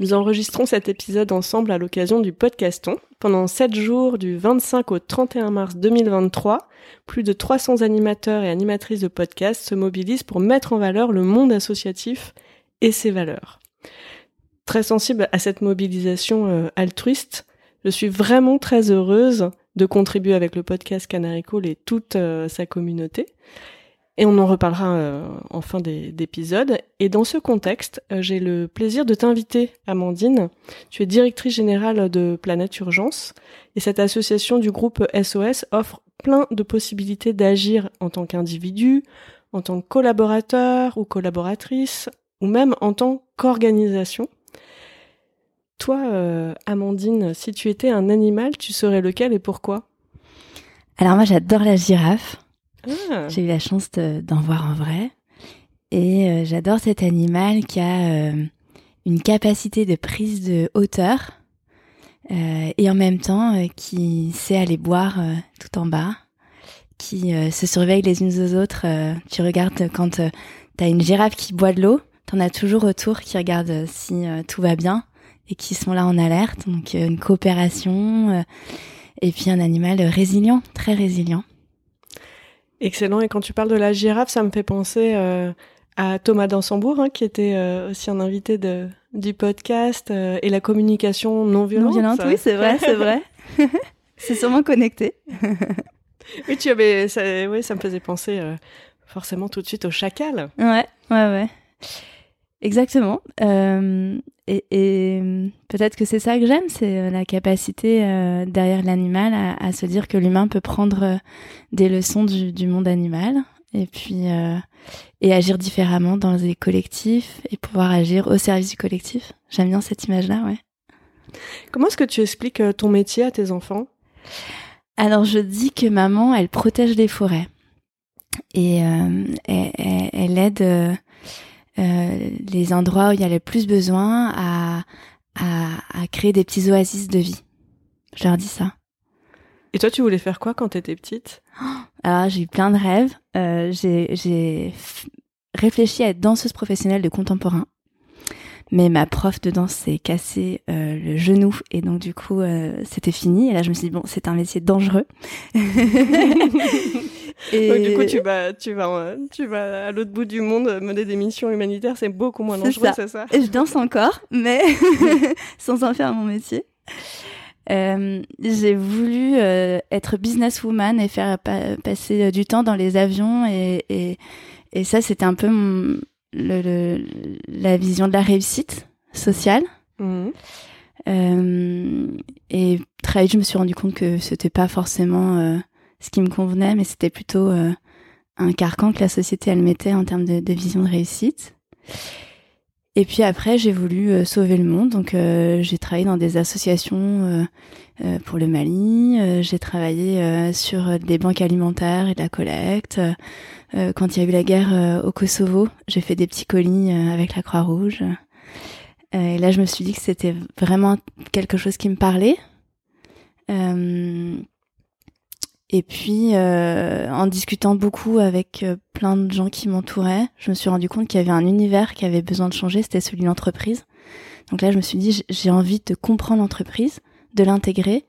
Nous enregistrons cet épisode ensemble à l'occasion du podcaston. Pendant 7 jours, du 25 au 31 mars 2023, plus de 300 animateurs et animatrices de podcasts se mobilisent pour mettre en valeur le monde associatif et ses valeurs. Très sensible à cette mobilisation euh, altruiste, je suis vraiment très heureuse de contribuer avec le podcast Canary Call et toute euh, sa communauté. Et on en reparlera euh, en fin d'épisode. Et dans ce contexte, euh, j'ai le plaisir de t'inviter, Amandine. Tu es directrice générale de Planète Urgence. Et cette association du groupe SOS offre plein de possibilités d'agir en tant qu'individu, en tant que collaborateur ou collaboratrice, ou même en tant qu'organisation. Toi, euh, Amandine, si tu étais un animal, tu serais lequel et pourquoi? Alors moi, j'adore la girafe. Ah. J'ai eu la chance d'en voir en vrai. Et euh, j'adore cet animal qui a euh, une capacité de prise de hauteur euh, et en même temps qui sait aller boire tout en bas, qui se surveille les unes aux autres. tu regardes quand tu as une girafe qui boit de l'eau, tu en as toujours autour qui regardent si tout va bien et qui sont là en alerte. Donc une coopération et puis un animal résilient, très résilient. Excellent. Et quand tu parles de la girafe, ça me fait penser euh, à Thomas Dansembourg, hein, qui était euh, aussi un invité de, du podcast, euh, et la communication non violente. Non violente, oui, c'est vrai, c'est vrai. c'est sûrement connecté. oui, tu avais, ça, oui, ça me faisait penser forcément tout de suite au chacal. Ouais, ouais, ouais. Exactement. Euh, et, et peut-être que c'est ça que j'aime, c'est euh, la capacité euh, derrière l'animal à, à, se dire que l'humain peut prendre euh, des leçons du, du, monde animal et puis et agir différemment dans les collectifs et pouvoir agir au service du collectif. J'aime bien cette image-là, ouais. Comment est-ce que tu expliques ton métier à tes enfants? Alors je dis que maman, elle protège les forêts et elle, elle, aide euh, les endroits où il y a le plus besoin à, à, à, créer des petits oasis de vie. Je leur dis ça. Et toi, tu voulais faire quoi quand tu étais petite? Alors, j'ai eu plein de rêves. Euh, j'ai réfléchi à être danseuse professionnelle de contemporain. Mais ma prof de danse s'est cassé euh, le genou et donc du coup euh, c'était fini. Et là je me suis dit bon c'est un métier dangereux. Et... du coup, tu vas, tu vas, tu vas à l'autre bout du monde mener des missions humanitaires, c'est beaucoup moins dangereux, c'est ça? Et je danse encore, mais sans en faire mon métier. Euh, j'ai voulu euh, être businesswoman et faire passer du temps dans les avions et, et, et ça c'était un peu mon, le, la vision de la réussite sociale. Mmh. Euh, et très vite je me suis rendu compte que c'était pas forcément euh, ce qui me convenait, mais c'était plutôt euh, un carcan que la société elle mettait en termes de, vision de réussite. Et puis après, j'ai voulu euh, sauver le monde, donc euh, j'ai travaillé dans des associations pour le Mali. j'ai travaillé sur des banques alimentaires et de la collecte. quand il y a eu la guerre au Kosovo, j'ai fait des petits colis avec la Croix-Rouge. et là, je me suis dit que c'était vraiment quelque chose qui me parlait. Et puis, euh, en discutant beaucoup avec euh, plein de gens qui m'entouraient, je me suis rendu compte qu'il y avait un univers qui avait besoin de changer, c'était celui de l'entreprise. Donc là, je me suis dit, j'ai envie de comprendre l'entreprise, de l'intégrer,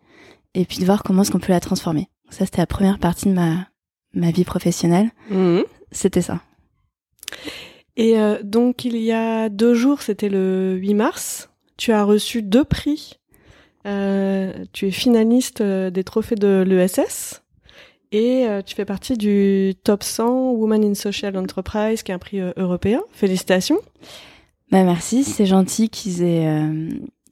et puis de voir comment est-ce qu'on peut la transformer. Ça, c'était la première partie de ma, ma vie professionnelle. Mmh. C'était ça. Et euh, donc, il y a deux jours, c'était le 8 mars, tu as reçu deux prix. Euh, tu es finaliste des trophées de l'ESS Et tu fais partie du top 100 Women in Social Enterprise, qui est un prix européen. Félicitations. Bah merci, c'est gentil qu'ils aient,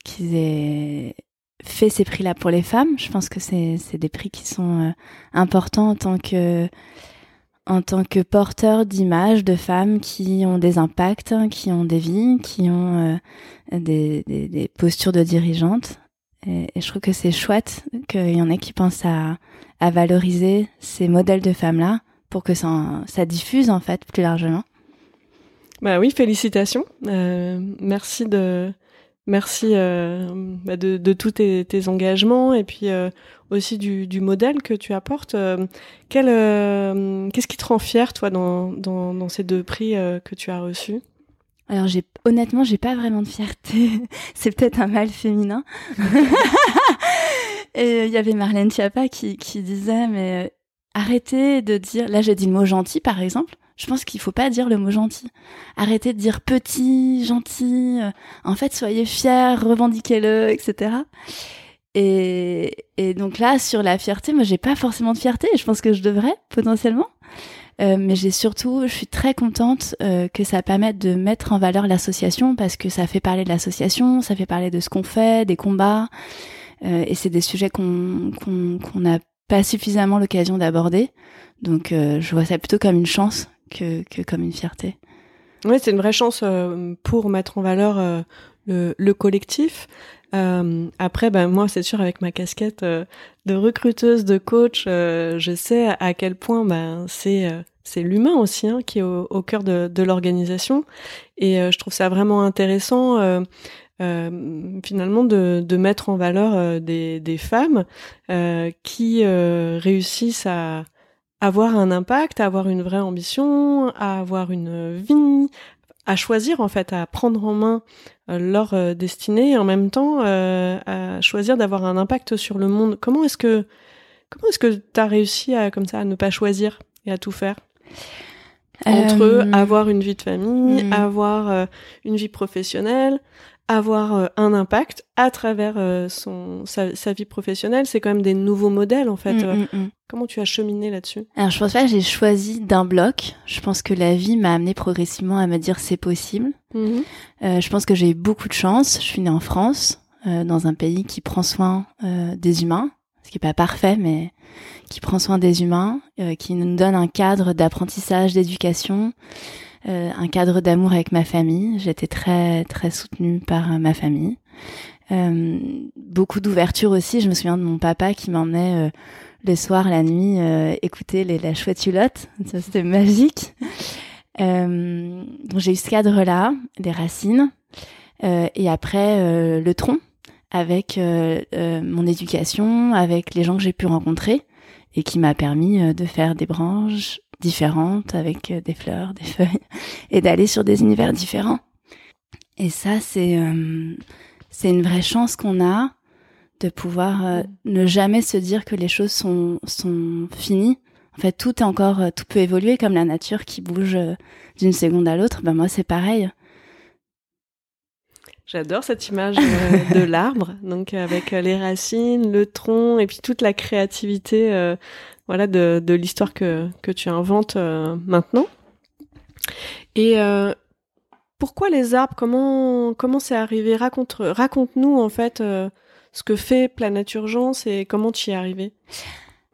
qu'ils aient fait ces prix-là pour les femmes. Je pense que c'est des prix qui sont importants en tant que en tant que porteur d'images de femmes qui ont des impacts, qui ont des vies, qui ont euh, des, des, des, postures de dirigeantes. Et, je trouve que c'est chouette qu'il y en ait qui pensent à, valoriser ces modèles de femmes-là pour que ça, diffuse en fait plus largement. Bah oui, félicitations. Euh, merci de merci euh, bah de, tous tes, engagements et puis euh, aussi du, modèle que tu apportes. Qu'est-ce qui te rend fier, toi, dans, ces deux prix que tu as reçus? Alors j'ai honnêtement j'ai pas vraiment de fierté. C'est peut-être un mal féminin. et il y avait Marlène Schiappa qui, qui disait mais arrêtez de dire là j'ai dit le mot gentil par exemple. Je pense qu'il faut pas dire le mot gentil. Arrêtez de dire petit, gentil. En fait, soyez fiers, revendiquez-le, etc. Et, et donc là, sur la fierté, moi, j'ai pas forcément de fierté. Je pense que je devrais potentiellement. Euh, mais j'ai surtout, je suis très contente euh, que ça permette de mettre en valeur l'association parce que ça fait parler de l'association, ça fait parler de ce qu'on fait, des combats, euh, et c'est des sujets qu'on qu'on n'a pas suffisamment l'occasion d'aborder. Donc, euh, je vois ça plutôt comme une chance que, que comme une fierté. Oui, c'est une vraie chance euh, pour mettre en valeur le, le collectif. Euh, après, ben moi, c'est sûr, avec ma casquette euh, de recruteuse, de coach, euh, je sais à quel point ben c'est euh, c'est l'humain aussi hein, qui est au, au cœur de, de l'organisation. Et je trouve ça vraiment intéressant. finalement de, de mettre en valeur des, des femmes qui réussissent à avoir un impact, à avoir une vraie ambition, à avoir une vie, à choisir en fait, à prendre en main euh, leur euh, destinée et en même temps euh, à choisir d'avoir un impact sur le monde. Comment est-ce que comment est-ce que tu as réussi à comme ça à ne pas choisir et à tout faire? Entre avoir une vie de famille, hmm. avoir une vie professionnelle, avoir euh, un impact à travers euh, son sa, sa, vie professionnelle. C'est quand même des nouveaux modèles en fait. Mm, mm, mm. Comment tu as cheminé là-dessus? Alors je pense pas que j'ai choisi d'un bloc. Je pense que la vie m'a amené progressivement à me dire c'est possible. Mm-hmm. Euh, je pense que j'ai eu beaucoup de chance. Je suis née en France, euh, dans un pays qui prend soin des humains, ce qui est pas parfait, mais qui prend soin des humains, qui nous donne un cadre d'apprentissage, d'éducation. Euh, un cadre d'amour avec ma famille. J'étais très très soutenue par euh, ma famille. Euh, beaucoup d'ouverture aussi. Je me souviens de mon papa qui m'emmenait le soir, la nuit, écouter les, la chouette hulotte. C'était magique. donc j'ai eu ce cadre-là, des racines, et après le tronc avec mon éducation, avec les gens que j'ai pu rencontrer et qui m'a permis de faire des branches, différentes avec euh, des fleurs, des feuilles et d'aller sur des univers différents. Et ça, c'est euh, une vraie chance qu'on a de pouvoir euh, ne jamais se dire que les choses sont sont finies. En fait, tout est encore, tout peut évoluer comme la nature qui bouge d'une seconde à l'autre. Ben moi, c'est pareil. J'adore cette image de l'arbre, donc avec les racines, le tronc et puis toute la créativité voilà de, de l'histoire que, que tu inventes euh, maintenant. Et euh, pourquoi les arbres? Comment comment c'est arrivé? Raconte raconte-nous en fait euh, ce que fait Planète Urgence et comment tu y es arrivé.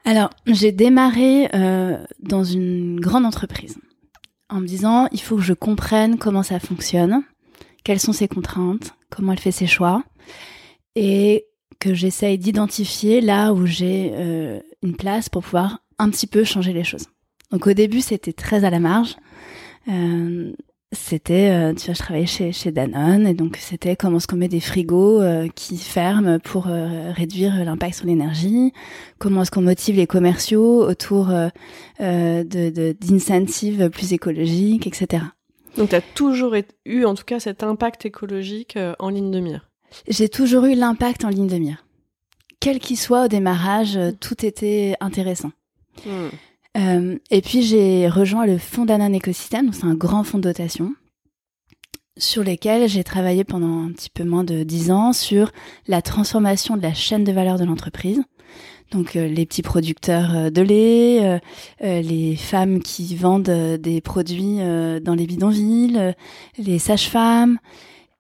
Alors j'ai démarré dans une grande entreprise en me disant il faut que je comprenne comment ça fonctionne, quelles sont ses contraintes, comment elle fait ses choix et que j'essaye d'identifier là où j'ai une place pour pouvoir un petit peu changer les choses. Donc au début, c'était très à la marge. Euh, c'était, euh, tu vois, je travaillais chez, chez Danone et donc c'était comment est-ce qu'on met des frigos euh, qui ferment pour euh, réduire l'impact sur l'énergie, comment est-ce qu'on motive les commerciaux autour de d'incentives plus écologiques, etc. Donc tu as toujours eu en tout cas cet impact écologique en ligne de mire? J'ai toujours eu l'impact en ligne de mire. Quel qu'il soit au démarrage, euh, tout était intéressant. Hmm. Euh, et puis j'ai rejoint le fonds Danone Écosystème, c'est un grand fonds de dotation. sur lesquels j'ai travaillé pendant un petit peu moins de dix ans sur la transformation de la chaîne de valeur de l'entreprise. Donc euh, les petits producteurs euh, de lait, euh, les femmes qui vendent des produits dans les bidonvilles, les sages-femmes.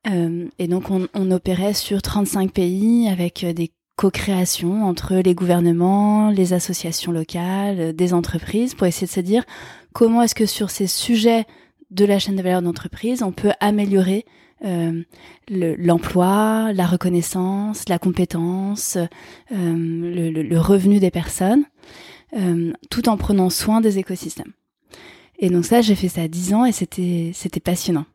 et donc on, on, opérait sur 35 pays avec des co-créations entre les gouvernements, les associations locales, des entreprises pour essayer de se dire comment est-ce que sur ces sujets de la chaîne de valeur d'entreprise, on peut améliorer euh, l'emploi, la reconnaissance, la compétence, euh, le, le, revenu des personnes, euh, tout en prenant soin des écosystèmes. Et donc ça, j'ai fait ça à 10 ans et c'était c'était passionnant.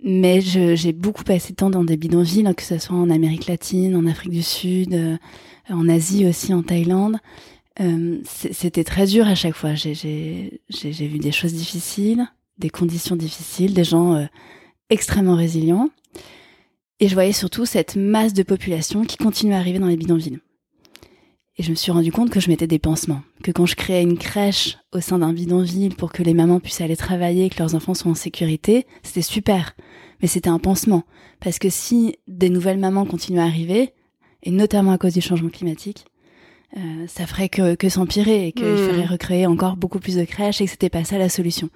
Mais j'ai beaucoup passé de temps dans des bidonvilles, hein, que ce soit en Amérique latine, en Afrique du Sud, euh, en Asie aussi, en Thaïlande. Euh, c'était très dur à chaque fois. J'ai vu des choses difficiles, des conditions difficiles, des gens euh, extrêmement résilients. Et je voyais surtout cette masse de population qui continue à arriver dans les bidonvilles. Et je me suis rendu compte que je mettais des pansements, que quand je créais une crèche au sein d'un bidonville pour que les mamans puissent aller travailler et que leurs enfants soient en sécurité, c'était super. Mais c'était un pansement. Parce que si des nouvelles mamans continuent à arriver, et notamment à cause du changement climatique, euh, ça ferait que, que s'empirer et qu'il hmm. faudrait recréer encore beaucoup plus de crèches et que c'était pas ça la solution.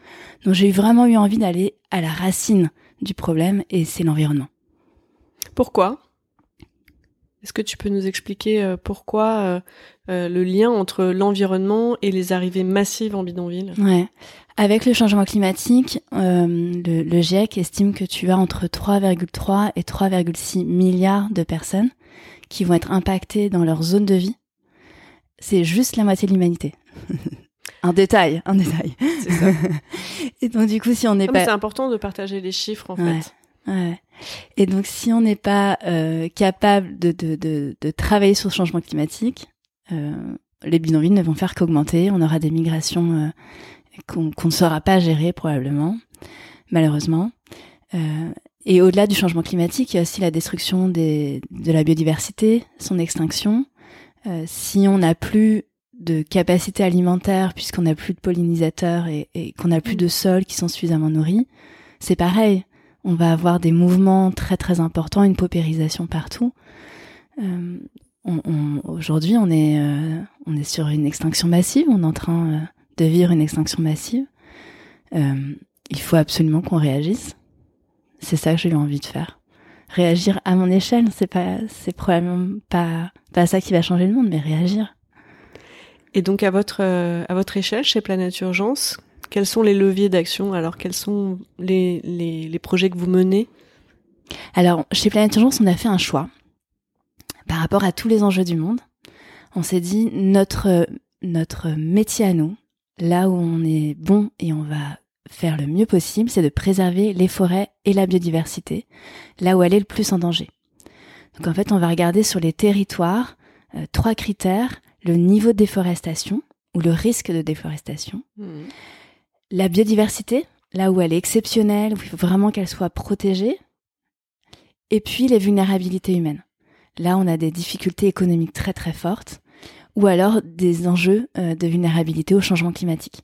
Donc j'ai vraiment eu envie d'aller à la racine du problème et c'est l'environnement. Pourquoi? Est-ce que tu peux nous expliquer euh, pourquoi euh, le lien entre l'environnement et les arrivées massives en bidonville? Ouais. Avec le changement climatique, le, le GIEC estime que tu as entre 3,3 et 3,6 milliards de personnes qui vont être impactées dans leur zone de vie c'est juste la moitié de l'humanité. un détail, un détail. Ça. Et donc du coup, si on n'est pas, c'est important de partager les chiffres en fait. Ouais. Et donc si on n'est pas euh, capable de, de, de, de, travailler sur le changement climatique, euh, les bidonvilles ne vont faire qu'augmenter. On aura des migrations euh, qu'on ne saura pas gérer probablement, malheureusement. Euh, et au-delà du changement climatique, il y a aussi la destruction des, de la biodiversité, son extinction, euh, si on n'a plus de capacité alimentaire puisqu'on n'a plus de pollinisateurs et, qu'on n'a plus mm. de sols qui sont suffisamment nourris, c'est pareil. On va avoir des mouvements très très importants, une paupérisation partout. Euh, Aujourd'hui, on est euh, on est sur une extinction massive. On est en train euh, de vivre une extinction massive. il faut absolument qu'on réagisse. C'est ça que j'ai eu envie de faire réagir à mon échelle. C'est pas, c'est probablement pas, pas ça qui va changer le monde, mais réagir. Et donc à votre, à votre échelle, chez Planète Urgence, quels sont les leviers d'action Alors quels sont les, les, les projets que vous menez? Alors chez Planète Urgence, on a fait un choix par rapport à tous les enjeux du monde. On s'est dit notre notre métier à nous, là où on est bon et on va faire le mieux possible, c'est de préserver les forêts et la biodiversité, là où elle est le plus en danger. Donc en fait, on va regarder sur les territoires euh, trois critères, le niveau de déforestation ou le risque de déforestation, mmh. La biodiversité, là où elle est exceptionnelle, où il faut vraiment qu'elle soit protégée, et puis les vulnérabilités humaines. Là, on a des difficultés économiques très très fortes, ou alors des enjeux euh, de vulnérabilité au changement climatique.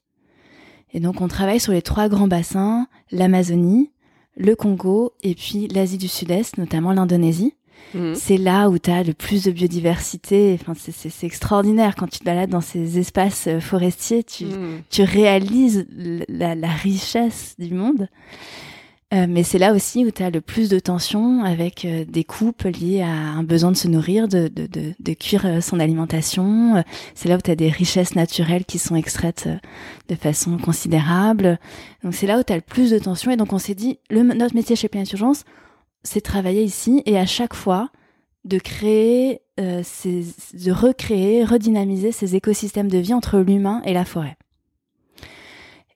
Et donc on travaille sur les trois grands bassins, l'Amazonie, le Congo et puis l'Asie du Sud-Est, notamment l'Indonésie. Mhm. C'est là où tu as le plus de biodiversité. Enfin, c'est extraordinaire quand tu te balades dans ces espaces euh, forestiers. Tu, mhm. tu réalises la, la, richesse du monde. Euh, mais c'est là aussi où tu as le plus de tensions avec euh, des coupes liées à un besoin de se nourrir, de, de, de, de cuire euh, son alimentation. c'est là où tu as des richesses naturelles qui sont extraites de façon considérable. Donc c'est là où tu as le plus de tensions. Et donc on s'est dit, le, notre métier chez Planète Urgence, c'est travailler ici et à chaque fois de créer, ces, de recréer, redynamiser ces écosystèmes de vie entre l'humain et la forêt.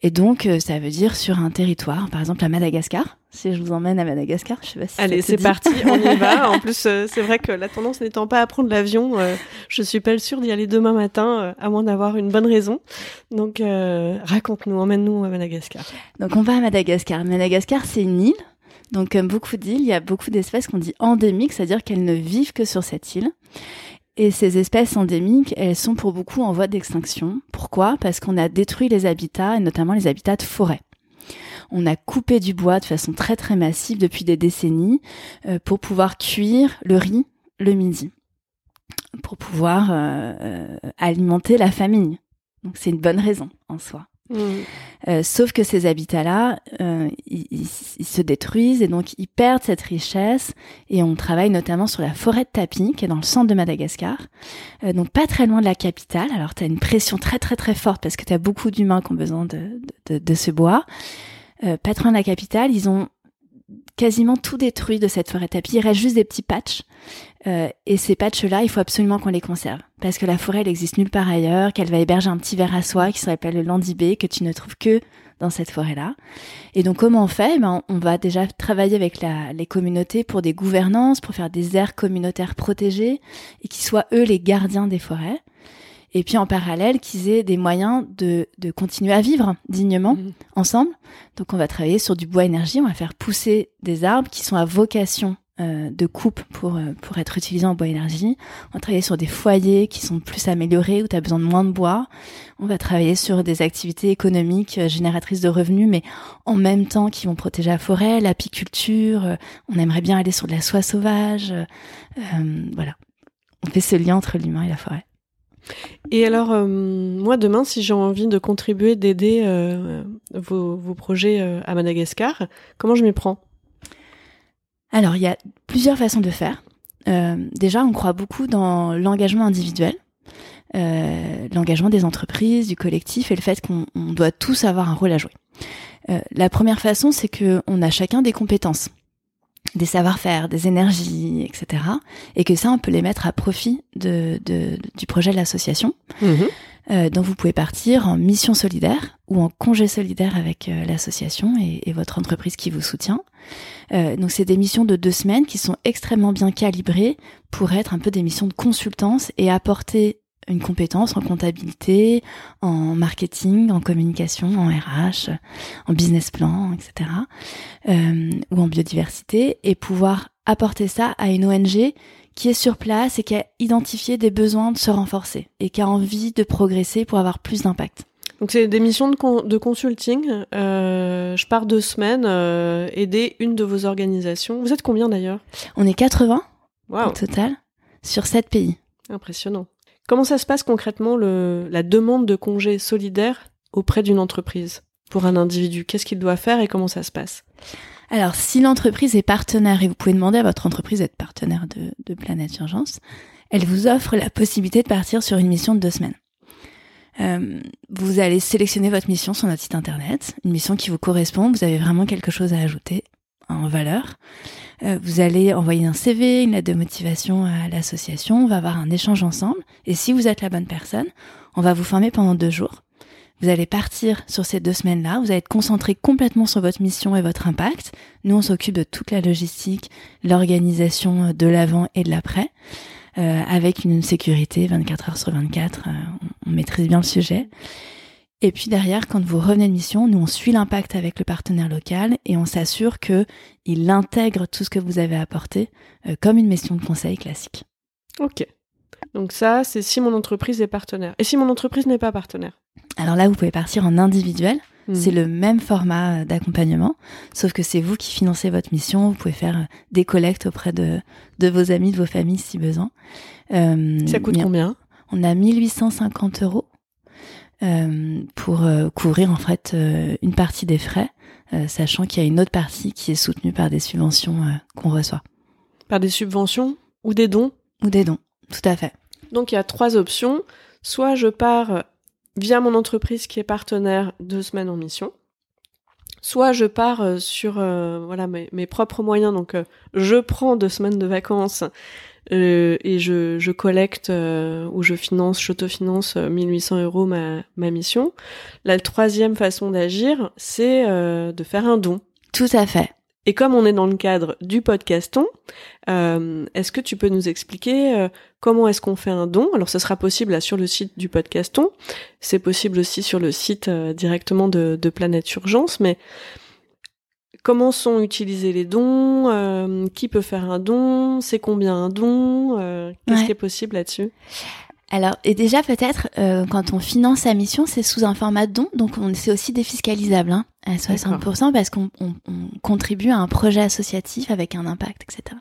Et donc, euh, ça veut dire sur un territoire, par exemple à Madagascar. Si je vous emmène à Madagascar, je sais pas si Allez, c'est parti, on y va. En plus, euh, c'est vrai que la tendance n'étant pas à prendre l'avion, euh, je suis pas sûre d'y aller demain matin, à moins d'avoir une bonne raison. Donc, raconte-nous, emmène-nous à Madagascar. Donc, on va à Madagascar. Madagascar, c'est une île. Donc, comme beaucoup d'îles, il y a beaucoup d'espèces qu'on dit endémiques, c'est-à-dire qu'elles ne vivent que sur cette île. Et ces espèces endémiques, elles sont pour beaucoup en voie d'extinction. Pourquoi? Parce qu'on a détruit les habitats, et notamment les habitats de forêt. on a coupé du bois de façon très très massive depuis des décennies euh, pour pouvoir cuire le riz le midi, pour pouvoir euh, alimenter la famille. Donc c'est une bonne raison en soi. Euh, sauf que ces habitats-là, euh, ils, se détruisent et donc ils perdent cette richesse. Et on travaille notamment sur la forêt de tapis, qui est dans le centre de Madagascar, euh, donc pas très loin de la capitale. Alors tu as une pression très très très forte parce que tu as beaucoup d'humains qui ont besoin de, de, de ce bois. pas très loin de la capitale, ils ont quasiment tout détruit de cette forêt tapis. Il reste juste des petits patchs. Euh, et ces patchs-là, il faut absolument qu'on les conserve. Parce que la forêt, elle existe nulle part ailleurs, qu'elle va héberger un petit ver à soie qui s'appelle le landibé, que tu ne trouves que dans cette forêt-là. Et donc, comment on fait? Ben, On va déjà travailler avec la, les communautés pour des gouvernances, pour faire des aires communautaires protégées, et qui soient, eux, les gardiens des forêts et puis en parallèle qu'ils aient des moyens de, de continuer à vivre dignement mmh. ensemble. Donc on va travailler sur du bois énergie, on va faire pousser des arbres qui sont à vocation euh, de coupe pour, euh, pour être utilisés en bois énergie. On va travailler sur des foyers qui sont plus améliorés où tu as besoin de moins de bois. On va travailler sur des activités économiques euh, génératrices de revenus mais en même temps qui vont protéger la forêt, l'apiculture. on aimerait bien aller sur de la soie sauvage. voilà. On fait ce lien entre l'humain et la forêt. Et alors, moi, demain, si j'ai envie de contribuer, d'aider vos, vos, projets à Madagascar, comment je m'y prends? Alors, il y a plusieurs façons de faire. déjà, on croit beaucoup dans l'engagement individuel, l'engagement des entreprises, du collectif, et le fait qu'on doit tous avoir un rôle à jouer. la première façon, c'est qu'on a chacun des compétences des savoir-faire, des énergies, etc. Et que ça, on peut les mettre à profit de, de du projet de l'association. Euh, donc vous pouvez partir en mission solidaire ou en congé solidaire avec euh, l'association et, et, votre entreprise qui vous soutient. Euh, donc c'est des missions de deux semaines qui sont extrêmement bien calibrées pour être un peu des missions de consultance et apporter une compétence en comptabilité, en marketing, en communication, en RH, en business plan, etc. Euh, ou en biodiversité, et pouvoir apporter ça à une ONG qui est sur place et qui a identifié des besoins de se renforcer et qui a envie de progresser pour avoir plus d'impact. Donc c'est des missions de, de consulting. Euh, je pars deux semaines euh, aider une de vos organisations. Vous êtes combien d'ailleurs? On est 80 au total sur 7 pays. Impressionnant. Comment ça se passe concrètement le, la demande de congé solidaire auprès d'une entreprise pour un individu? Qu'est-ce qu'il doit faire et comment ça se passe? Alors, si l'entreprise est partenaire, et vous pouvez demander à votre entreprise d'être partenaire de, de Planète Urgence, elle vous offre la possibilité de partir sur une mission de deux semaines. Euh, vous allez sélectionner votre mission sur notre site internet, une mission qui vous correspond, vous avez vraiment quelque chose à ajouter en valeur. Euh, vous allez envoyer un CV, une lettre de motivation à l'association, on va avoir un échange ensemble. Et si vous êtes la bonne personne, on va vous former pendant deux jours. Vous allez partir sur ces deux semaines-là, vous allez être concentré complètement sur votre mission et votre impact. Nous, on s'occupe de toute la logistique, l'organisation de l'avant et de l'après, euh, avec une sécurité 24 heures sur 24. Euh, on maîtrise bien le sujet. Et puis derrière, quand vous revenez de mission, nous on suit l'impact avec le partenaire local et on s'assure que il intègre tout ce que vous avez apporté euh, comme une mission de conseil classique. Ok. Donc ça, c'est si mon entreprise est partenaire. Et si mon entreprise n'est pas partenaire? Alors là, vous pouvez partir en individuel. Hmm. C'est le même format euh, d'accompagnement, sauf que c'est vous qui financez votre mission. Vous pouvez faire euh, des collectes auprès de, de vos amis, de vos familles si besoin. ça coûte combien? On a 1850 euros euh, pour euh, couvrir en fait euh, une partie des frais, sachant qu'il y a une autre partie qui est soutenue par des subventions qu'on reçoit. Par des subventions ou des dons? Ou des dons, tout à fait. Donc il y a trois options. Soit je pars via mon entreprise qui est partenaire deux semaines en mission. Soit je pars sur voilà mes, mes, propres moyens, donc je prends deux semaines de vacances euh, et je, je collecte euh, ou je finance, j'autofinance 1800 euh, euros ma, ma mission. La troisième façon d'agir, c'est de faire un don. Tout à fait. Et comme on est dans le cadre du podcaston, est-ce que tu peux nous expliquer comment est-ce qu'on fait un don? Alors, ce sera possible là sur le site du podcaston. C'est possible aussi sur le site directement de, de Planète Urgence, mais Comment sont utilisés les dons? Euh, Qui peut faire un don? C'est combien un don? Euh, Qu'est-ce qui est possible là-dessus? Alors, et déjà peut-être, euh, quand on finance sa mission, c'est sous un format de don, donc c'est aussi défiscalisable hein, à 60% parce qu'on on, on contribue à un projet associatif avec un impact, etc.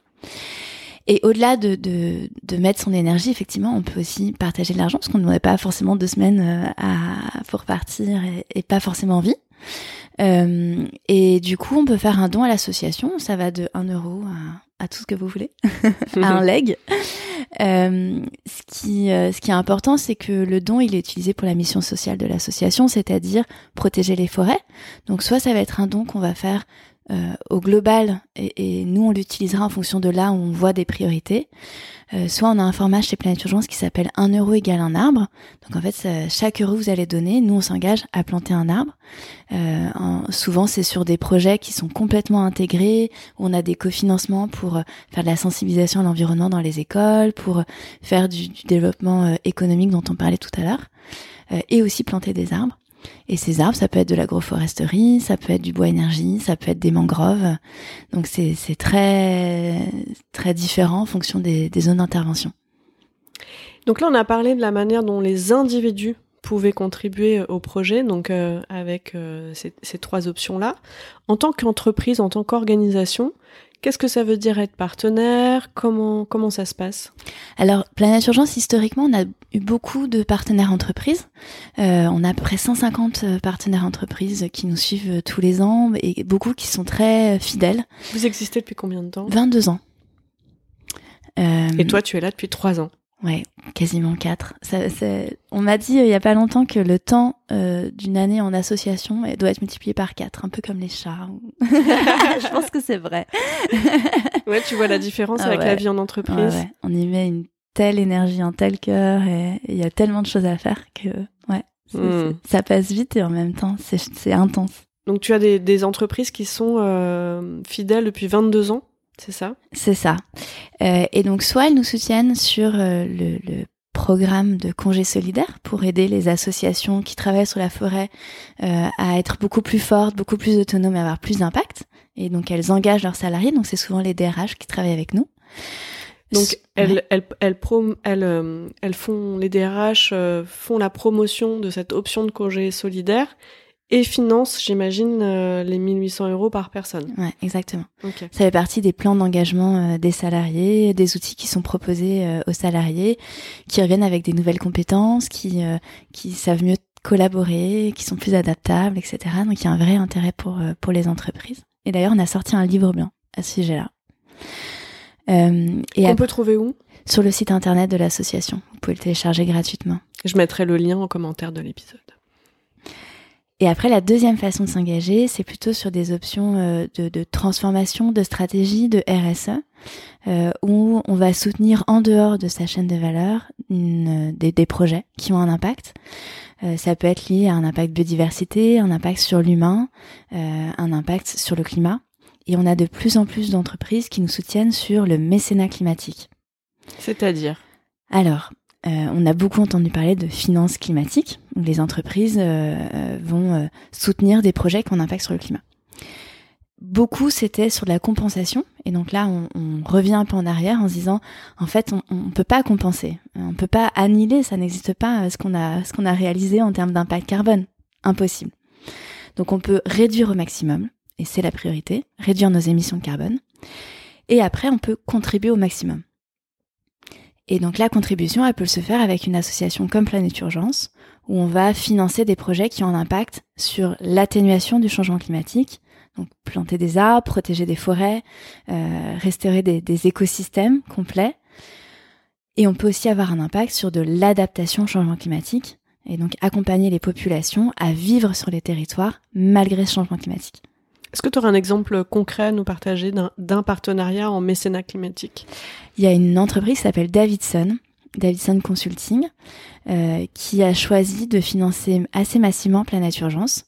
Et au-delà de, de, de, mettre son énergie, effectivement, on peut aussi partager de l'argent parce qu'on n'aurait pas forcément deux semaines euh, à, pour partir et, et pas forcément envie. Euh, et du coup, on peut faire un don à l'association. Ça va de 1 euro à, à tout ce que vous voulez, à un leg. Euh, ce, qui, euh, ce qui est important, c'est que le don, il est utilisé pour la mission sociale de l'association, c'est-à-dire protéger les forêts. Donc, soit ça va être un don qu'on va faire euh, au global et, nous on l'utilisera en fonction de là où on voit des priorités. Euh, soit on a un format chez Planète Urgence qui s'appelle 1 euro égale un arbre. Donc en fait, chaque euro que vous allez donner, nous on s'engage à planter un arbre. Euh, en, souvent c'est sur des projets qui sont complètement intégrés, où on a des cofinancements pour faire de la sensibilisation à l'environnement dans les écoles, pour faire du, du développement économique dont on parlait tout à l'heure, et aussi planter des arbres. Et ces arbres, ça peut être de l'agroforesterie, ça peut être du bois énergie, ça peut être des mangroves. Donc c'est très très différent en fonction des, zones d'intervention. Donc là, on a parlé de la manière dont les individus pouvaient contribuer au projet, donc euh, avec euh, ces, ces, trois options-là. En tant qu'entreprise, en tant qu'organisation, Qu'est-ce que ça veut dire être partenaire? Comment comment ça se passe? Alors, Planète Urgence, historiquement, on a eu beaucoup de partenaires entreprises. Euh, on a à peu près 150 euh, partenaires entreprises qui nous suivent tous les ans et beaucoup qui sont très fidèles. Vous existez depuis combien de temps? 22 ans. Euh, et toi, tu es là depuis 3 ans Ouais, quasiment quatre. Ça, on m'a dit euh, il y a pas longtemps que le temps euh, d'une année en association doit être multiplié par quatre, un peu comme les chats. Je pense que c'est vrai. ouais, tu vois la différence ah avec ouais. la vie en entreprise. Ouais, on y met une telle énergie, un tel cœur, et il y a tellement de choses à faire que ouais, mmh. ça passe vite et en même temps c'est intense. Donc tu as des, des entreprises qui sont euh, fidèles depuis 22 ans c'est ça? C'est ça. Euh, et donc, soit elles nous soutiennent sur euh, le, le, programme de congés solidaires pour aider les associations qui travaillent sur la forêt euh, à être beaucoup plus fortes, beaucoup plus autonomes et avoir plus d'impact. Et donc, elles engagent leurs salariés. Donc, c'est souvent les DRH qui travaillent avec nous. Donc elles, ouais. elles, elles, prom elles, euh, elles font les DRH euh, font la promotion de cette option de congé solidaire et finance, j'imagine, euh, les 1800 euros par personne. Ouais, exactement. Okay. Ça fait partie des plans d'engagement euh, des salariés, des outils qui sont proposés euh, aux salariés, qui reviennent avec des nouvelles compétences, qui qui savent mieux collaborer, qui sont plus adaptables, etc. Donc il y a un vrai intérêt pour pour les entreprises. Et d'ailleurs, on a sorti un livre blanc à ce sujet-là. Euh, et on peut trouver où? Sur le site internet de l'association. Vous pouvez le télécharger gratuitement. Je mettrai le lien en commentaire de l'épisode. Et après, la deuxième façon de s'engager, c'est plutôt sur des options euh, de, de, transformation, de stratégie, de RSE, euh, où on va soutenir en dehors de sa chaîne de valeur une, des, des, projets qui ont un impact. Euh, ça peut être lié à un impact biodiversité, un impact sur l'humain, un impact sur le climat. Et on a de plus en plus d'entreprises qui nous soutiennent sur le mécénat climatique. C'est-à-dire? Alors, euh, on a beaucoup entendu parler de finances climatiques, où les entreprises euh, vont euh, soutenir des projets qui ont un impact sur le climat. Beaucoup, c'était sur de la compensation. Et donc là, on, revient un peu en arrière en se disant, en fait, on ne peut pas compenser. On ne peut pas annihiler, ça n'existe pas, ce qu'on a, ce qu'on a réalisé en termes d'impact carbone. Impossible. Donc on peut réduire au maximum, et c'est la priorité, réduire nos émissions de carbone. Et après, on peut contribuer au maximum. Et donc la contribution, elle peut se faire avec une association comme Planète Urgence, où on va financer des projets qui ont un impact sur l'atténuation du changement climatique, donc planter des arbres, protéger des forêts, euh, restaurer des, des, écosystèmes complets. Et on peut aussi avoir un impact sur de l'adaptation au changement climatique, et donc accompagner les populations à vivre sur les territoires malgré ce changement climatique. Est-ce que tu aurais un exemple concret à nous partager d'un partenariat en mécénat climatique? Il y a une entreprise qui s'appelle Davidson, Davidson Consulting, euh, qui a choisi de financer assez massivement Planète Urgence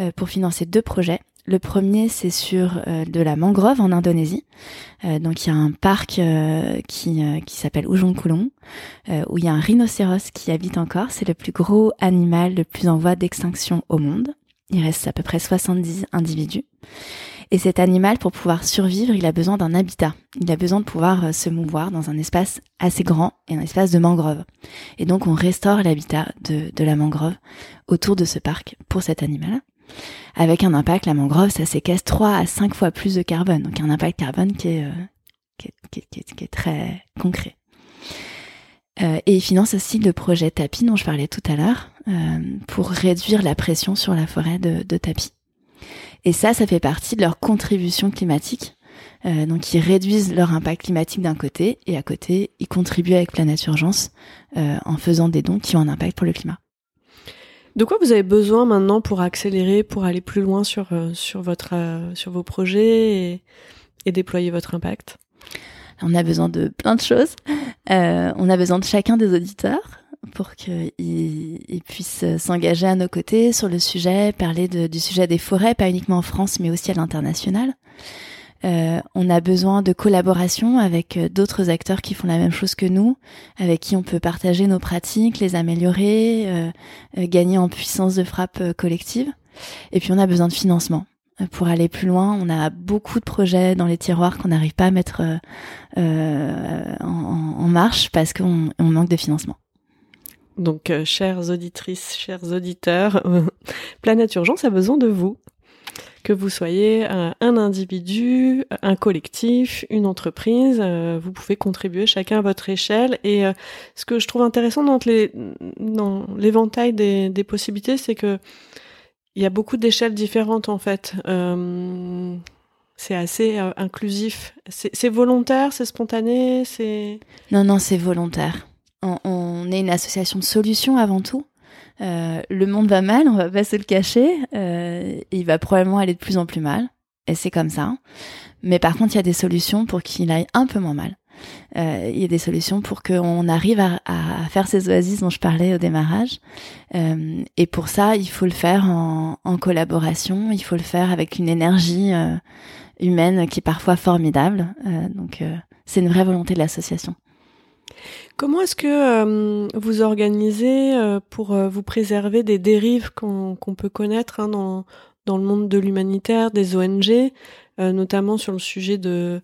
euh, pour financer deux projets. Le premier, c'est sur euh, de la mangrove en Indonésie. Euh, donc, il y a un parc euh, qui, qui s'appelle Ujung où il y a un rhinocéros qui habite encore. C'est le plus gros animal le plus en voie d'extinction au monde. Il reste à peu près 70 individus. Et cet animal, pour pouvoir survivre, il a besoin d'un habitat. Il a besoin de pouvoir euh, se mouvoir dans un espace assez grand et un espace de mangrove. Et donc, on restaure l'habitat de, de la mangrove autour de ce parc pour cet animal. Avec un impact, la mangrove, ça séquestre 3 à 5 fois plus de carbone. Donc, un impact carbone qui est, euh, qui, qui est, très concret. Euh, et il finance aussi le projet Tapis dont je parlais tout à l'heure euh, pour réduire la pression sur la forêt de, de Tapis. Et ça, ça fait partie de leur contribution climatique. Euh, donc ils réduisent leur impact climatique d'un côté et à côté ils contribuent avec Planète Urgence euh, en faisant des dons qui ont un impact pour le climat. De quoi vous avez besoin maintenant pour accélérer, pour aller plus loin sur euh, sur votre sur vos projets et, et déployer votre impact? On a besoin de plein de choses. Euh, on a besoin de chacun des auditeurs pour qu'ils ils puissent s'engager à nos côtés sur le sujet, parler du sujet des forêts, pas uniquement en France, mais aussi à l'international. Euh, on a besoin de collaboration avec euh, d'autres acteurs qui font la même chose que nous, avec qui on peut partager nos pratiques, les améliorer, gagner en puissance de frappe collective. Et puis on a besoin de financement pour aller plus loin. On a beaucoup de projets dans les tiroirs qu'on n'arrive pas à mettre en, en, marche parce qu'on on manque de financement. Donc, euh, chères auditrices, chers auditeurs, Planète Urgence a besoin de vous. Que vous soyez un, un individu, un collectif, une entreprise, euh, vous pouvez contribuer chacun à votre échelle. Et euh, ce que je trouve intéressant dans l'éventail des, des possibilités, c'est que il y a beaucoup d'échelles différentes en fait. Euh, c'est assez euh, inclusif. C'est volontaire, c'est spontané, c'est. Non, non, c'est volontaire. On, est une association de solutions avant tout. Euh, le monde va mal, on va pas se le cacher. Il va probablement aller de plus en plus mal, et c'est comme ça. Mais par contre, il y a des solutions pour qu'il aille un peu moins mal. Euh, il y a des solutions pour qu'on arrive à, faire ces oasis dont je parlais au démarrage. Euh, et pour ça, il faut le faire en, collaboration, il faut le faire avec une énergie euh, humaine qui est parfois formidable. Donc, c'est une vraie volonté de l'association. Comment est-ce que vous organisez pour vous préserver des dérives qu'on qu peut connaître hein, dans, dans le monde de l'humanitaire, des ONG, notamment sur le sujet de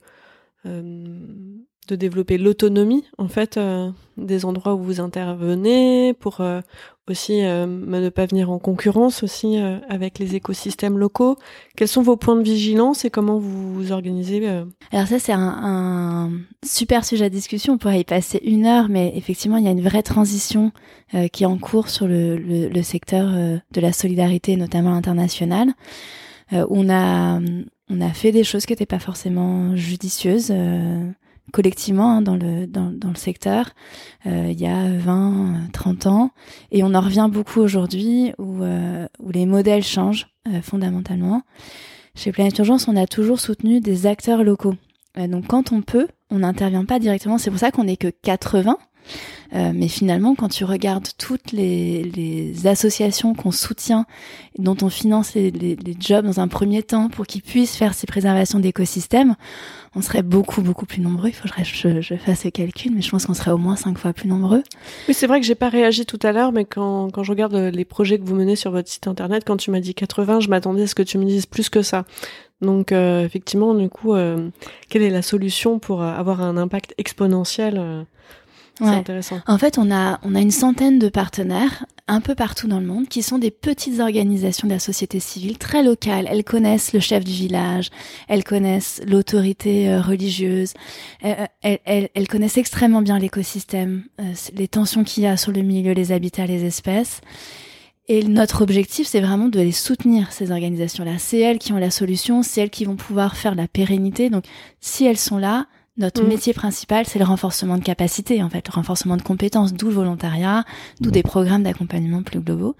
de développer l'autonomie en fait euh, des endroits où vous intervenez pour euh, aussi euh, ne pas venir en concurrence aussi avec les écosystèmes locaux. Quels sont vos points de vigilance et comment vous vous organisez Alors ça c'est un, super sujet à discussion. On pourrait y passer une heure, mais effectivement il y a une vraie transition qui est en cours sur le, le, le secteur de la solidarité, notamment internationale. on a on a fait des choses qui n'étaient pas forcément judicieuses collectivement hein, dans, le, dans, dans, le secteur euh, il y a 20, 30 ans. Et on en revient beaucoup aujourd'hui où, euh, où les modèles changent euh, fondamentalement. Chez Planète Urgence, on a toujours soutenu des acteurs locaux. Euh, donc quand on peut, on n'intervient pas directement. C'est pour ça qu'on n'est que 80. Euh, mais finalement, quand tu regardes toutes les, les associations qu'on soutient, dont on finance les, les, les, jobs dans un premier temps pour qu'ils puissent faire ces préservations d'écosystèmes, on serait beaucoup, beaucoup plus nombreux. Il faudrait que je, fasse le calcul, mais je pense qu'on serait au moins cinq fois plus nombreux. Oui, c'est vrai que j'ai pas réagi tout à l'heure, mais quand, quand je regarde les projets que vous menez sur votre site internet, quand tu m'as dit 80, je m'attendais à ce que tu me dises plus que ça. Donc euh, effectivement, du coup, euh, quelle est la solution pour euh, avoir un impact exponentiel euh, C'est Ouais. intéressant. En fait, on a, on a une centaine de partenaires un peu partout dans le monde qui sont des petites organisations de la société civile très locales. Elles connaissent le chef du village, elles connaissent l'autorité euh, religieuse, elles, elles, elles, elles, connaissent extrêmement bien l'écosystème, euh, les tensions qu'il y a sur le milieu, les habitats, les espèces. Et notre objectif, c'est vraiment de les soutenir, ces organisations-là. C'est elles qui ont la solution, c'est elles qui vont pouvoir faire la pérennité. Donc, si elles sont là, notre mmh. métier principal, c'est le renforcement de capacité, en fait, le renforcement de compétences, d'où le volontariat, d'où mmh. des programmes d'accompagnement plus globaux.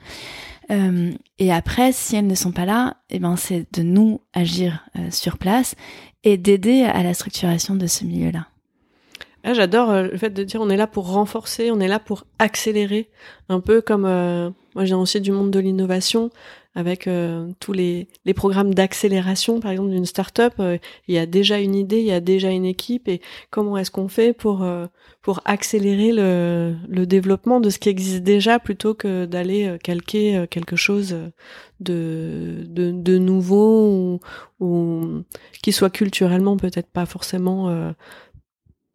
Euh, et après, si elles ne sont pas là, eh ben, c'est de nous agir euh, sur place et d'aider à la structuration de ce milieu-là. Ah, j'adore euh, le fait de dire on est là pour renforcer, on est là pour accélérer, un peu comme euh, moi j'ai aussi du monde de l'innovation avec euh, tous les, les programmes d'accélération, par exemple d'une start-up, il y a déjà une idée, il y a déjà une équipe, et comment est-ce qu'on fait pour pour accélérer le, le développement de ce qui existe déjà plutôt que d'aller calquer quelque chose de de, de nouveau ou, ou qui soit culturellement peut-être pas forcément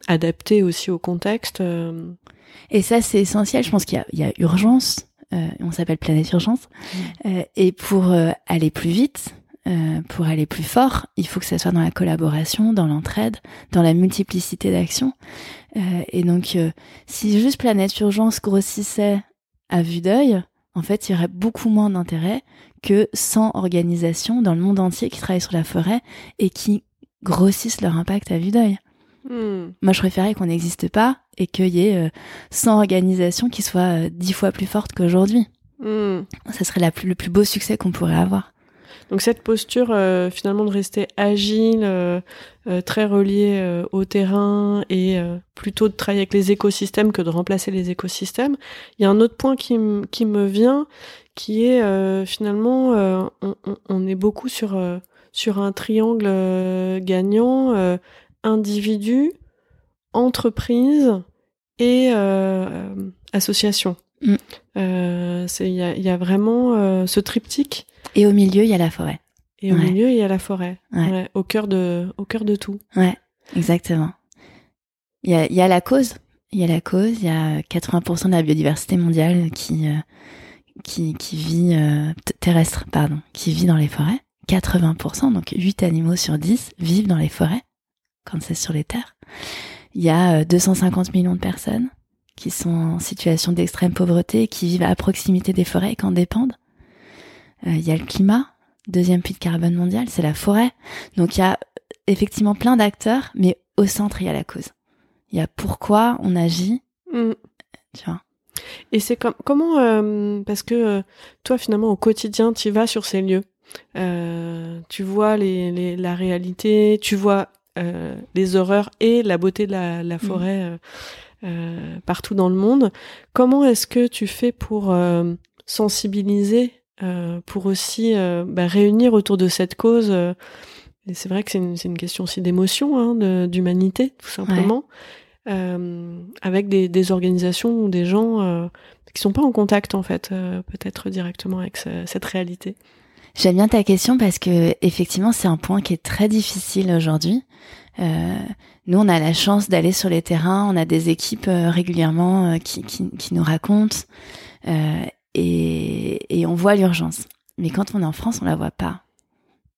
adapté aussi au contexte. Euh. Et ça, c'est essentiel. Je pense qu'il y, a urgence. Euh, on s'appelle Planète Urgence. Euh, et pour aller plus vite, pour aller plus fort, il faut que ça soit dans la collaboration, dans l'entraide, dans la multiplicité d'actions. et donc, si juste Planète Urgence grossissait à vue d'œil, en fait, il y aurait beaucoup moins d'intérêt que 100 organisations dans le monde entier qui travaillent sur la forêt et qui grossissent leur impact à vue d'œil. Hmm. Moi, je préférais qu'on n'existe pas et qu'il y ait 100 euh, organisations qui soient euh, dix fois plus fortes qu'aujourd'hui. Hmm. Ça serait la plus, le plus beau succès qu'on pourrait avoir. Donc cette posture euh, finalement de rester agile, très relié au terrain et plutôt de travailler avec les écosystèmes que de remplacer les écosystèmes. Il y a un autre point qui, qui me vient, qui est finalement on, on, est beaucoup sur sur un triangle gagnant individu, entreprise et euh, association. Mm. Euh, il y a, y a, vraiment euh, ce triptyque. Et au milieu, il y a la forêt. Et au milieu, il y a la forêt. Ouais. au cœur de, au cœur de tout. Ouais, exactement. Il y a, y a la cause. Il y a la cause. Il y a 80% de la biodiversité mondiale qui, euh, qui, qui vit terrestre, pardon, qui vit dans les forêts. 80%, donc 8 animaux sur 10 vivent dans les forêts quand c'est sur les terres. Il y a 250 euh, millions de personnes qui sont en situation d'extrême pauvreté, qui vivent à proximité des forêts et qui en dépendent. Euh, il y a le climat, deuxième puits de carbone mondial, c'est la forêt. Donc il y a euh, effectivement plein d'acteurs, mais au centre, il y a la cause. Il y a pourquoi on agit. Mm. Tu vois. Et c'est comme comment parce que toi finalement au quotidien tu vas sur ces lieux, tu vois les, la réalité, tu vois euh, les horreurs et la beauté de la, la mm. forêt euh, euh, partout dans le monde. Comment est-ce que tu fais pour sensibiliser, pour aussi bah, réunir autour de cette cause et c'est vrai que c'est une, une, question aussi d'émotion, hein, d'humanité, tout simplement, avec des, des, organisations ou des gens qui sont pas en contact, en fait, peut-être directement avec cette réalité. J'aime bien ta question parce que effectivement c'est un point qui est très difficile aujourd'hui. Euh, nous on a la chance d'aller sur les terrains, on a des équipes euh, régulièrement euh, qui, nous racontent euh, et, et on voit l'urgence. Mais quand on est en France, on la voit pas.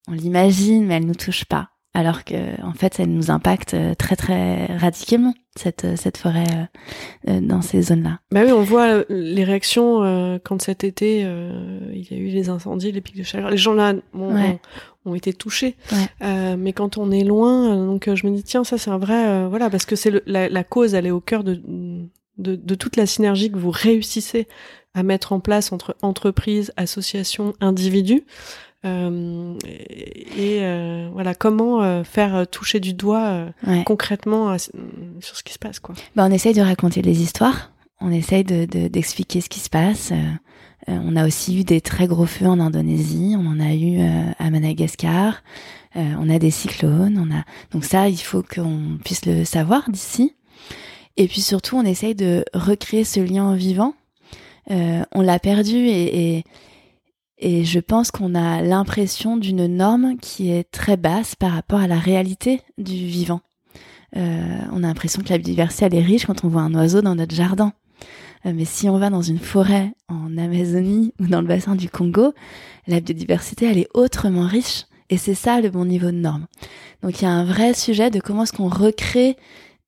On l'imagine, mais elle nous touche pas alors que en fait, elle nous impacte euh, très très radicalement cette euh, cette forêt euh, dans ces zones-là. Bah oui, on voit les réactions quand cet été il y a eu les incendies, les pics de chaleur. Les gens là ont, été touchés, mais quand on est loin, donc je me dis tiens ça c'est un vrai voilà parce que c'est la, la, cause, elle est au cœur de, de de toute la synergie que vous réussissez à mettre en place entre entreprises, associations, individus. Euh, et euh, voilà, comment euh, faire toucher du doigt concrètement sur ce qui se passe, quoi. Bah, on essaye de raconter des histoires. On essaye de d'expliquer ce qui se passe. on a aussi eu des très gros feux en Indonésie. On en a eu à Madagascar. on a des cyclones. On a donc ça, il faut qu'on puisse le savoir d'ici. Et puis surtout, on essaye de recréer ce lien vivant. on l'a perdu et, et et je pense qu'on a l'impression d'une norme qui est très basse par rapport à la réalité du vivant. Euh, on a l'impression que la biodiversité elle est riche quand on voit un oiseau dans notre jardin. Euh, mais si on va dans une forêt en Amazonie ou dans le bassin du Congo, la biodiversité elle est autrement riche. Et c'est ça le bon niveau de norme. Donc il y a un vrai sujet de comment est-ce qu'on recrée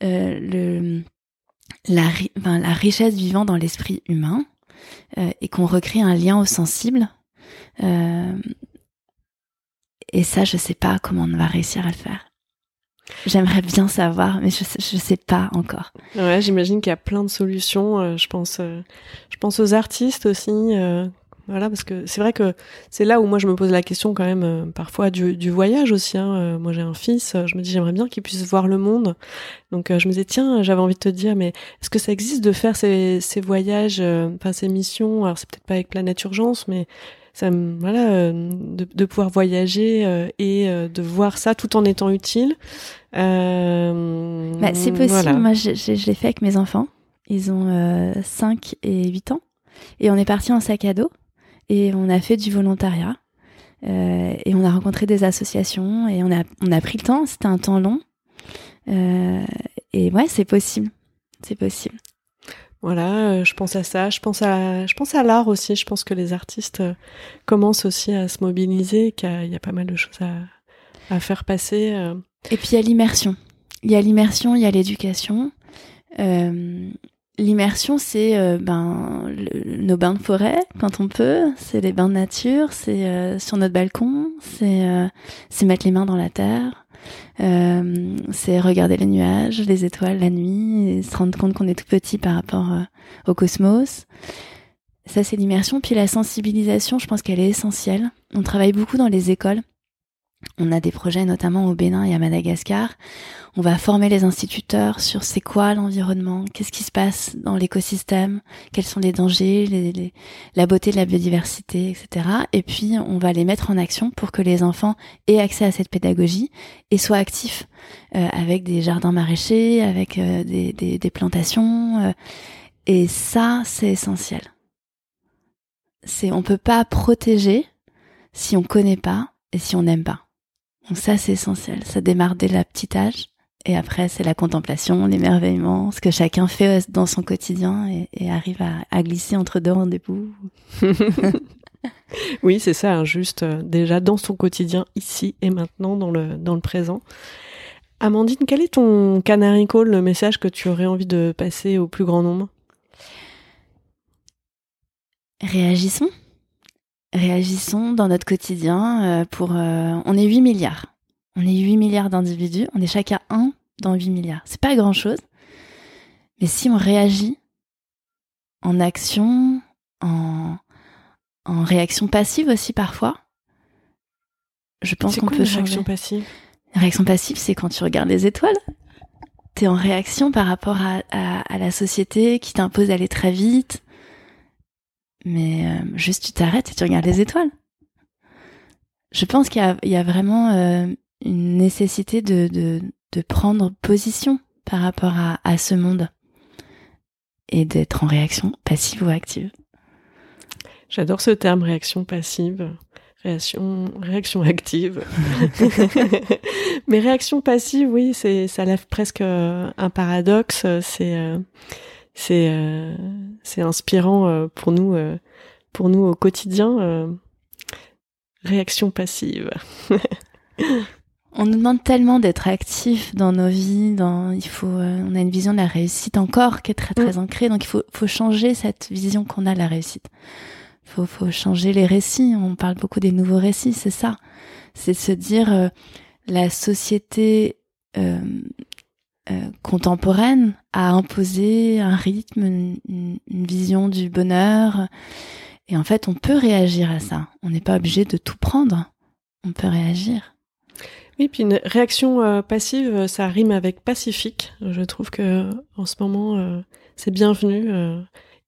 euh, la, richesse vivante dans l'esprit humain et qu'on recrée un lien au sensible euh, et ça, je sais pas comment on va réussir à le faire. J'aimerais bien savoir, mais je sais, sais pas encore. Ouais, j'imagine qu'il y a plein de solutions. Euh, je pense, euh, je pense aux artistes aussi. Voilà, parce que c'est vrai que c'est là où moi je me pose la question quand même parfois du, voyage aussi. Hein. Moi j'ai un fils, je me dis j'aimerais bien qu'il puisse voir le monde. Donc je me disais tiens, j'avais envie de te dire, mais est-ce que ça existe de faire ces, ces voyages, enfin ces missions? Alors c'est peut-être pas avec Planète Urgence, mais ça, voilà, de, de, pouvoir voyager et de voir ça tout en étant utile. Bah, c'est possible. Moi je, je, je l'ai fait avec mes enfants. Ils ont 5 et 8 ans. Et on est parti en sac à dos et on a fait du volontariat. Euh, et on a rencontré des associations et on a, on a pris le temps. C'était un temps long. Euh, et ouais, c'est possible. C'est possible. Voilà, euh, je pense à ça. Je pense à, je pense à l'art aussi. Je pense que les artistes euh, commencent aussi à se mobiliser, qu'il y, a pas mal de choses à, à faire passer. Euh. Et puis il y a l'immersion. Il y a l'immersion, il y a l'éducation. L'immersion, c'est ben nos bains de forêt quand on peut, c'est les bains de nature, c'est euh, sur notre balcon, c'est mettre les mains dans la terre, c'est regarder les nuages, les étoiles la nuit, se rendre compte qu'on est tout petit par rapport au cosmos. Ça, c'est l'immersion. Puis la sensibilisation, je pense qu'elle est essentielle. On travaille beaucoup dans les écoles on a des projets notamment au Bénin et à Madagascar. On va former les instituteurs sur c'est quoi l'environnement, qu'est-ce qui se passe dans l'écosystème, quels sont les dangers, la beauté de la biodiversité, etc. Et puis on va les mettre en action pour que les enfants aient accès à cette pédagogie et soient actifs euh, avec des jardins maraîchers, avec euh, des, plantations. Euh. et ça, c'est essentiel. C'est on peut pas protéger si on connaît pas et si on n'aime pas. Donc ça, c'est essentiel. Ça démarre dès la petite âge. Et après, c'est la contemplation, l'émerveillement, ce que chacun fait dans son quotidien et, arrive à, glisser entre deux rendez-vous. oui, c'est ça, hein, juste euh, déjà dans son quotidien, ici et maintenant, dans le, dans le présent. Amandine, quel est ton canary call, le message que tu aurais envie de passer au plus grand nombre? Réagissons réagissons dans notre quotidien euh, pour... Euh, on est 8 milliards. On est 8 milliards d'individus. On est chacun un dans 8 milliards. C'est pas grand-chose. Mais si on réagit en action, en, en réaction passive aussi parfois, je pense qu'on peut changer. réaction passive? Réaction passive, c'est quand tu regardes les étoiles. T'es en réaction par rapport à, à, à la société qui t'impose d'aller très vite, mais euh, juste tu t'arrêtes et tu regardes les étoiles. Je pense qu'il y, y a, vraiment euh, une nécessité de, de, de, prendre position par rapport à, à ce monde et d'être en réaction passive ou active. J'adore ce terme réaction passive. Réaction, réaction active. Mais réaction passive, oui, c'est, ça lève presque euh, un paradoxe. C'est, c'est euh, c'est inspirant euh, pour nous euh, pour nous au quotidien. réaction passive. on nous demande tellement d'être actifs dans nos vies, dans il faut on a une vision de la réussite encore qui est très très mm. ancrée donc il faut faut changer cette vision qu'on a de la réussite. Faut faut changer les récits, on parle beaucoup des nouveaux récits, c'est ça. C'est se dire la société euh, euh, contemporaine a imposé un rythme, une, vision du bonheur. Et en fait, on peut réagir à ça. On n'est pas obligé de tout prendre. On peut réagir. Oui, puis une réaction euh, passive, ça rime avec pacifique. Je trouve que en ce moment, euh, c'est bienvenu.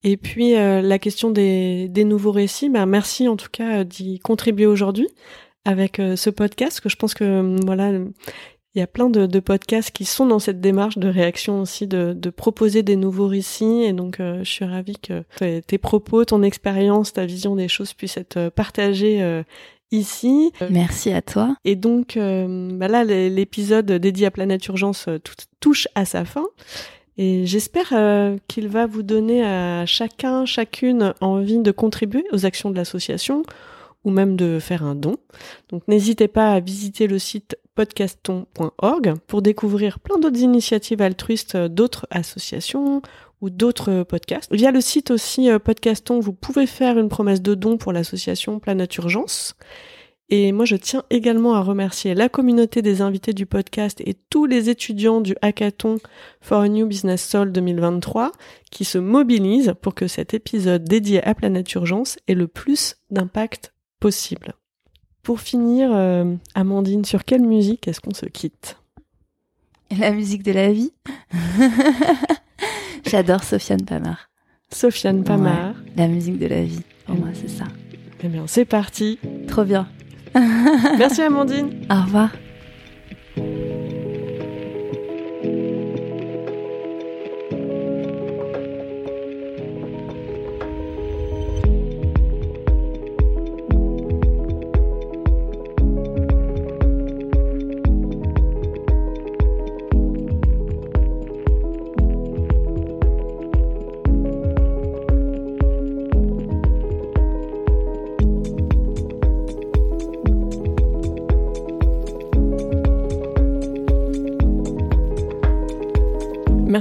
Et puis la question des, des, nouveaux récits, bah, merci en tout cas d'y contribuer aujourd'hui avec ce podcast, que je pense que voilà, il y a plein de, de, podcasts qui sont dans cette démarche de réaction aussi, de, de proposer des nouveaux récits. Et donc, euh, je suis ravie que tes propos, ton expérience, ta vision des choses puissent être euh, partagées euh, ici. Merci à toi. Et donc, bah là, l'épisode dédié à Planète Urgence touche à sa fin. Et j'espère qu'il va vous donner à chacun, chacune envie de contribuer aux actions de l'association ou même de faire un don. Donc n'hésitez pas à visiter le site podcaston.org pour découvrir plein d'autres initiatives altruistes d'autres associations ou d'autres podcasts. Via le site aussi euh, Podcaston, vous pouvez faire une promesse de don pour l'association Planète Urgence. Et moi, je tiens également à remercier la communauté des invités du podcast et tous les étudiants du hackathon for a New Business Soul 2023 qui se mobilisent pour que cet épisode dédié à Planète Urgence ait le plus d'impact possible. Pour finir, euh, Amandine, sur quelle musique est-ce qu'on se quitte? La musique de la vie. J'adore Sofiane Pamar. Sofiane Pamar. la musique de la vie, pour moi, c'est ça. Eh bien, c'est parti. Trop bien. Merci Amandine. Au revoir.